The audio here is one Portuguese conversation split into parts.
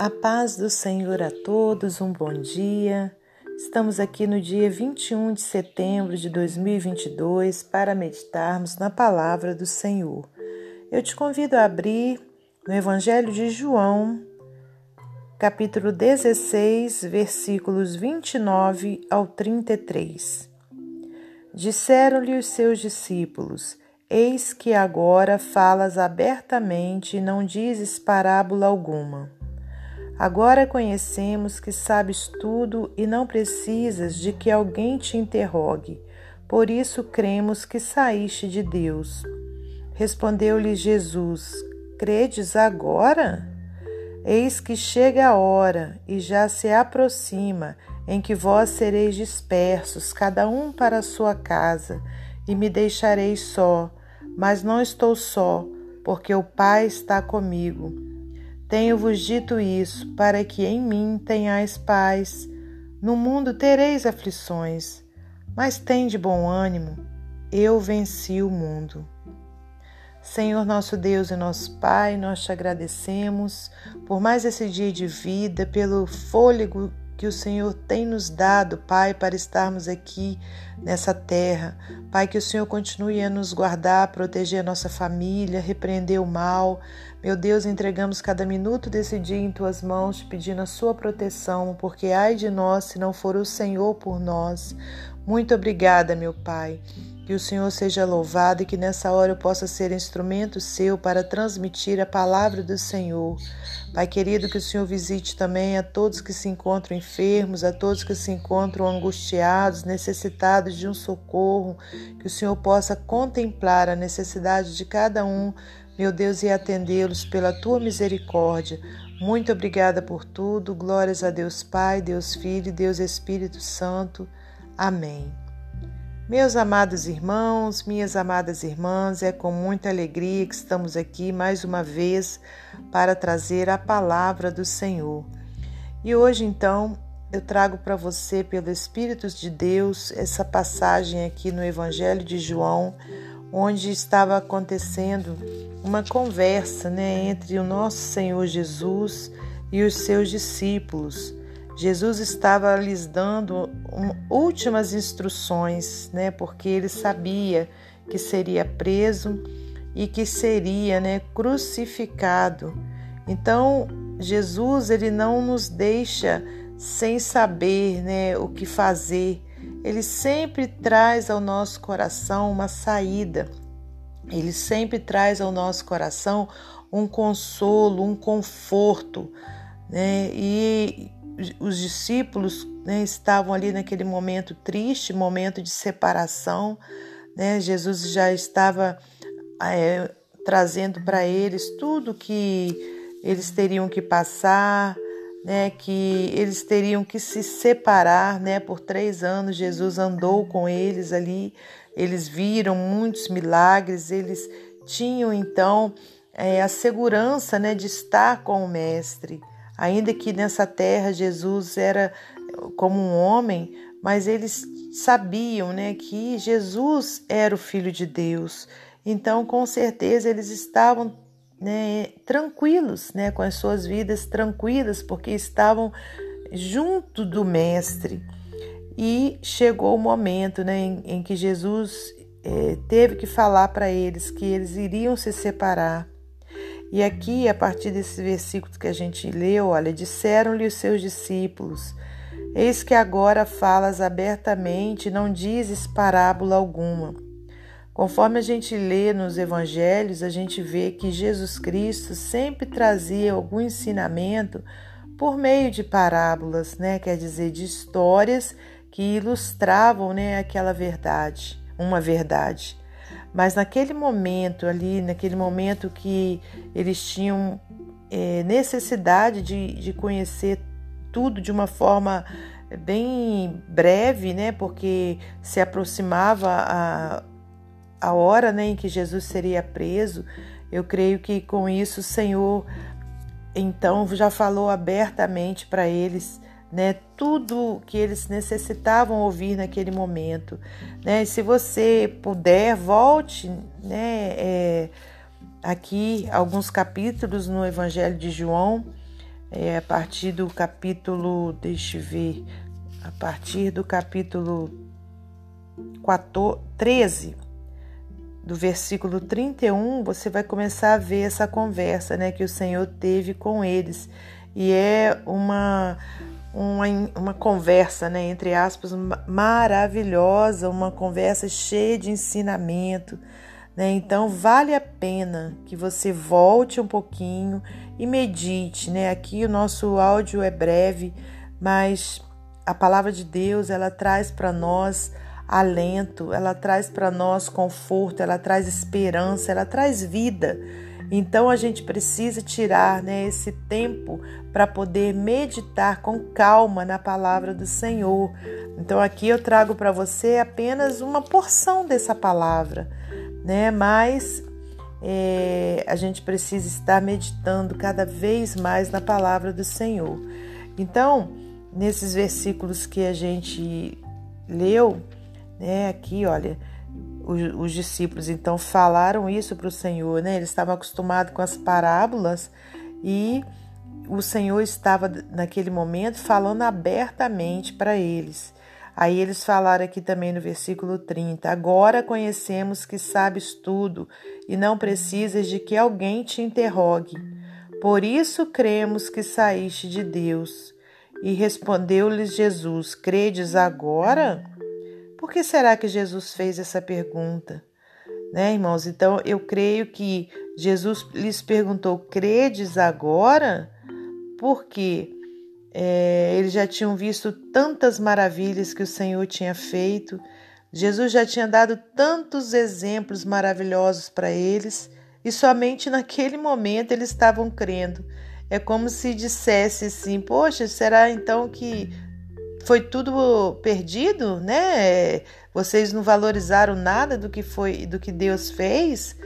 A paz do Senhor a todos, um bom dia. Estamos aqui no dia 21 de setembro de 2022 para meditarmos na palavra do Senhor. Eu te convido a abrir no Evangelho de João, capítulo 16, versículos 29 ao 33. Disseram-lhe os seus discípulos: Eis que agora falas abertamente e não dizes parábola alguma. Agora conhecemos que sabes tudo e não precisas de que alguém te interrogue. Por isso cremos que saíste de Deus. Respondeu-lhe Jesus: Credes agora? Eis que chega a hora e já se aproxima em que vós sereis dispersos, cada um para a sua casa, e me deixareis só. Mas não estou só, porque o Pai está comigo. Tenho-vos dito isso, para que em mim tenhais paz. No mundo tereis aflições, mas tende bom ânimo, eu venci o mundo. Senhor nosso Deus e nosso Pai, nós te agradecemos por mais esse dia de vida, pelo fôlego que o Senhor tem nos dado, Pai, para estarmos aqui nessa terra. Pai, que o Senhor continue a nos guardar, proteger a nossa família, repreender o mal. Meu Deus, entregamos cada minuto desse dia em tuas mãos, pedindo a sua proteção, porque ai de nós se não for o Senhor por nós. Muito obrigada, meu Pai. Que o Senhor seja louvado e que nessa hora eu possa ser instrumento seu para transmitir a palavra do Senhor. Pai querido, que o Senhor visite também a todos que se encontram enfermos, a todos que se encontram angustiados, necessitados de um socorro, que o Senhor possa contemplar a necessidade de cada um, meu Deus, e atendê-los pela tua misericórdia. Muito obrigada por tudo. Glórias a Deus Pai, Deus Filho Deus Espírito Santo. Amém. Meus amados irmãos, minhas amadas irmãs, é com muita alegria que estamos aqui mais uma vez para trazer a palavra do Senhor. E hoje, então, eu trago para você, pelo Espírito de Deus, essa passagem aqui no Evangelho de João, onde estava acontecendo uma conversa né, entre o nosso Senhor Jesus e os seus discípulos. Jesus estava lhes dando últimas instruções, né? Porque ele sabia que seria preso e que seria, né, crucificado. Então, Jesus ele não nos deixa sem saber, né, o que fazer. Ele sempre traz ao nosso coração uma saída. Ele sempre traz ao nosso coração um consolo, um conforto, né? E os discípulos né, estavam ali naquele momento triste, momento de separação. Né? Jesus já estava é, trazendo para eles tudo que eles teriam que passar, né, que eles teriam que se separar, né, por três anos Jesus andou com eles ali, eles viram muitos milagres, eles tinham então é, a segurança, né, de estar com o Mestre, Ainda que nessa terra Jesus era como um homem, mas eles sabiam né, que Jesus era o Filho de Deus. Então, com certeza, eles estavam né, tranquilos, né, com as suas vidas tranquilas, porque estavam junto do Mestre. E chegou o momento né, em, em que Jesus eh, teve que falar para eles que eles iriam se separar. E aqui, a partir desse versículo que a gente leu, olha, disseram-lhe os seus discípulos: Eis que agora falas abertamente, não dizes parábola alguma. Conforme a gente lê nos evangelhos, a gente vê que Jesus Cristo sempre trazia algum ensinamento por meio de parábolas, né? Quer dizer, de histórias que ilustravam, né, aquela verdade, uma verdade. Mas naquele momento ali, naquele momento que eles tinham é, necessidade de, de conhecer tudo de uma forma bem breve, né? Porque se aproximava a, a hora né, em que Jesus seria preso. Eu creio que com isso o Senhor então já falou abertamente para eles né, tudo que eles necessitavam ouvir naquele momento. Né? Se você puder, volte né, é, aqui alguns capítulos no Evangelho de João, é, a partir do capítulo, deixa eu ver, a partir do capítulo 14, 13, do versículo 31, você vai começar a ver essa conversa né, que o Senhor teve com eles. E é uma, uma, uma conversa, né, entre aspas, maravilhosa, uma conversa cheia de ensinamento. Né? Então, vale a pena que você volte um pouquinho e medite. Né? Aqui o nosso áudio é breve, mas a palavra de Deus ela traz para nós alento, ela traz para nós conforto, ela traz esperança, ela traz vida. Então a gente precisa tirar né, esse tempo para poder meditar com calma na palavra do Senhor. Então aqui eu trago para você apenas uma porção dessa palavra, né? Mas é, a gente precisa estar meditando cada vez mais na palavra do Senhor. Então, nesses versículos que a gente leu, né? Aqui, olha, os, os discípulos então falaram isso para o Senhor, né? Eles estavam acostumados com as parábolas e o Senhor estava naquele momento falando abertamente para eles. Aí eles falaram aqui também no versículo 30: Agora conhecemos que sabes tudo e não precisas de que alguém te interrogue. Por isso cremos que saíste de Deus. E respondeu-lhes Jesus: Credes agora? Por que será que Jesus fez essa pergunta? Né, irmãos? Então eu creio que Jesus lhes perguntou: credes agora? Porque é, eles já tinham visto tantas maravilhas que o Senhor tinha feito, Jesus já tinha dado tantos exemplos maravilhosos para eles e somente naquele momento eles estavam crendo. É como se dissesse assim: Poxa, será então que foi tudo perdido, né? Vocês não valorizaram nada do que foi, do que Deus fez,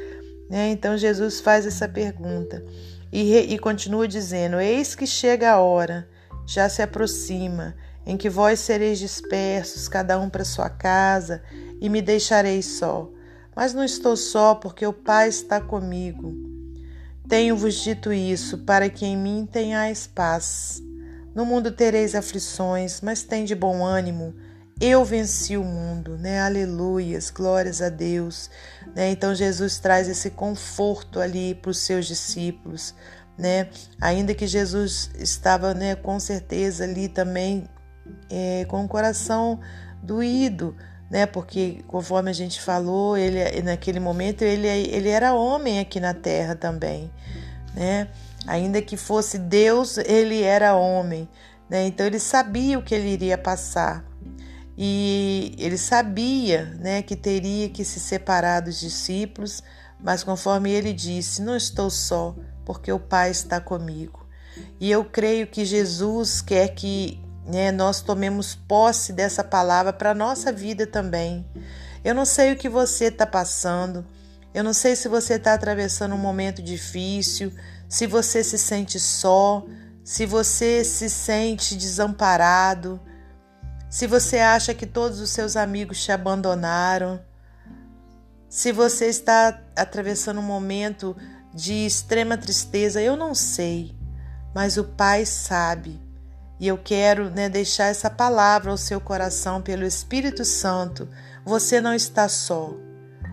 né? Então Jesus faz essa pergunta e, e continua dizendo: Eis que chega a hora, já se aproxima, em que vós sereis dispersos, cada um para sua casa, e me deixareis só. Mas não estou só, porque o Pai está comigo. Tenho-vos dito isso, para que em mim tenhais paz. No mundo tereis aflições, mas tem de bom ânimo. Eu venci o mundo, né? Aleluias, glórias a Deus. Né? Então Jesus traz esse conforto ali para os seus discípulos, né? Ainda que Jesus estava, né, com certeza ali também é, com o coração doído, né? Porque conforme a gente falou, ele naquele momento ele, ele era homem aqui na terra também, né? Ainda que fosse Deus, ele era homem, né? Então ele sabia o que ele iria passar. E ele sabia, né, que teria que se separar dos discípulos, mas conforme ele disse, não estou só, porque o Pai está comigo. E eu creio que Jesus quer que né, nós tomemos posse dessa palavra para a nossa vida também. Eu não sei o que você está passando, eu não sei se você está atravessando um momento difícil, se você se sente só, se você se sente desamparado, se você acha que todos os seus amigos te abandonaram, se você está atravessando um momento de extrema tristeza, eu não sei, mas o Pai sabe. E eu quero né, deixar essa palavra ao seu coração pelo Espírito Santo. Você não está só.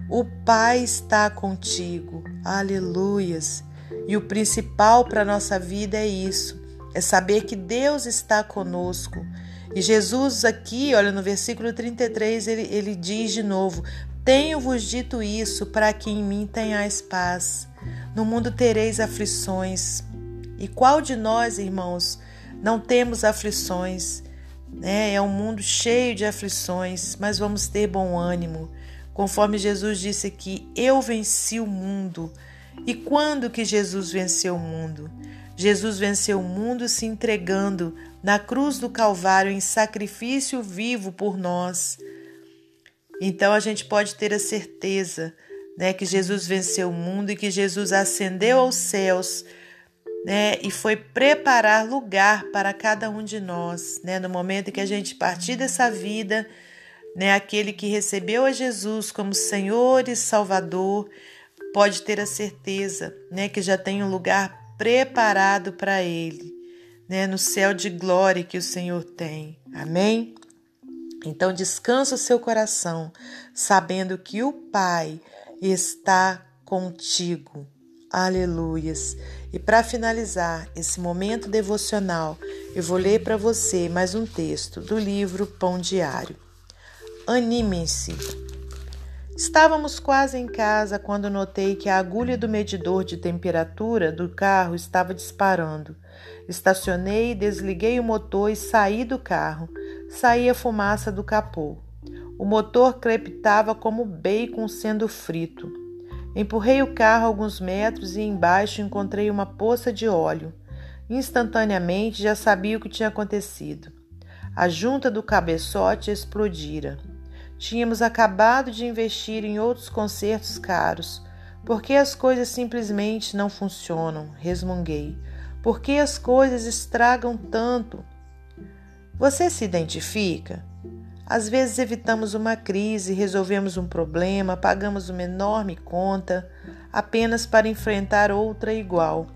O Pai está contigo. Aleluias. E o principal para nossa vida é isso: é saber que Deus está conosco. E Jesus, aqui, olha, no versículo 33, ele, ele diz de novo: Tenho-vos dito isso para que em mim tenhais paz. No mundo tereis aflições. E qual de nós, irmãos, não temos aflições? Né? É um mundo cheio de aflições, mas vamos ter bom ânimo. Conforme Jesus disse aqui: Eu venci o mundo. E quando que Jesus venceu o mundo? Jesus venceu o mundo se entregando na cruz do Calvário em sacrifício vivo por nós. Então a gente pode ter a certeza, né, que Jesus venceu o mundo e que Jesus ascendeu aos céus, né, e foi preparar lugar para cada um de nós, né, no momento em que a gente partir dessa vida, né, aquele que recebeu a Jesus como Senhor e Salvador, pode ter a certeza, né, que já tem um lugar preparado para ele. né, no céu de glória que o Senhor tem. Amém? Então descansa o seu coração, sabendo que o Pai está contigo. Aleluias. E para finalizar esse momento devocional, eu vou ler para você mais um texto do livro Pão Diário. Animem-se. Estávamos quase em casa quando notei que a agulha do medidor de temperatura do carro estava disparando. Estacionei, desliguei o motor e saí do carro. Saía fumaça do capô. O motor crepitava como bacon sendo frito. Empurrei o carro alguns metros e embaixo encontrei uma poça de óleo. Instantaneamente já sabia o que tinha acontecido. A junta do cabeçote explodira. Tínhamos acabado de investir em outros concertos caros. Por que as coisas simplesmente não funcionam? resmunguei. Por que as coisas estragam tanto? Você se identifica? Às vezes evitamos uma crise, resolvemos um problema, pagamos uma enorme conta apenas para enfrentar outra igual.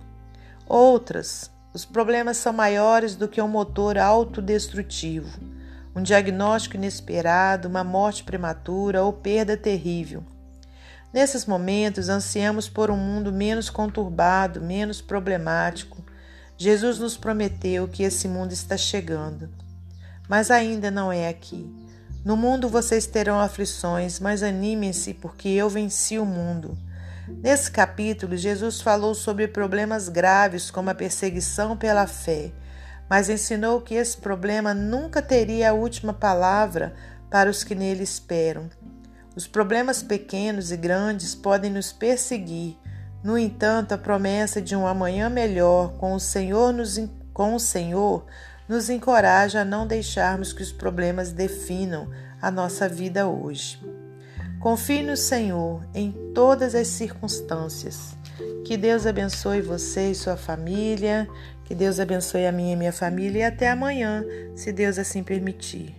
Outras, os problemas são maiores do que um motor autodestrutivo, um diagnóstico inesperado, uma morte prematura ou perda terrível. Nesses momentos, ansiamos por um mundo menos conturbado, menos problemático. Jesus nos prometeu que esse mundo está chegando, mas ainda não é aqui. No mundo vocês terão aflições, mas animem-se, porque eu venci o mundo. Nesse capítulo, Jesus falou sobre problemas graves como a perseguição pela fé, mas ensinou que esse problema nunca teria a última palavra para os que nele esperam. Os problemas pequenos e grandes podem nos perseguir. No entanto, a promessa de um amanhã melhor com o Senhor nos, com o Senhor nos encoraja a não deixarmos que os problemas definam a nossa vida hoje. Confie no Senhor em todas as circunstâncias. Que Deus abençoe você e sua família. Que Deus abençoe a minha e minha família e até amanhã, se Deus assim permitir.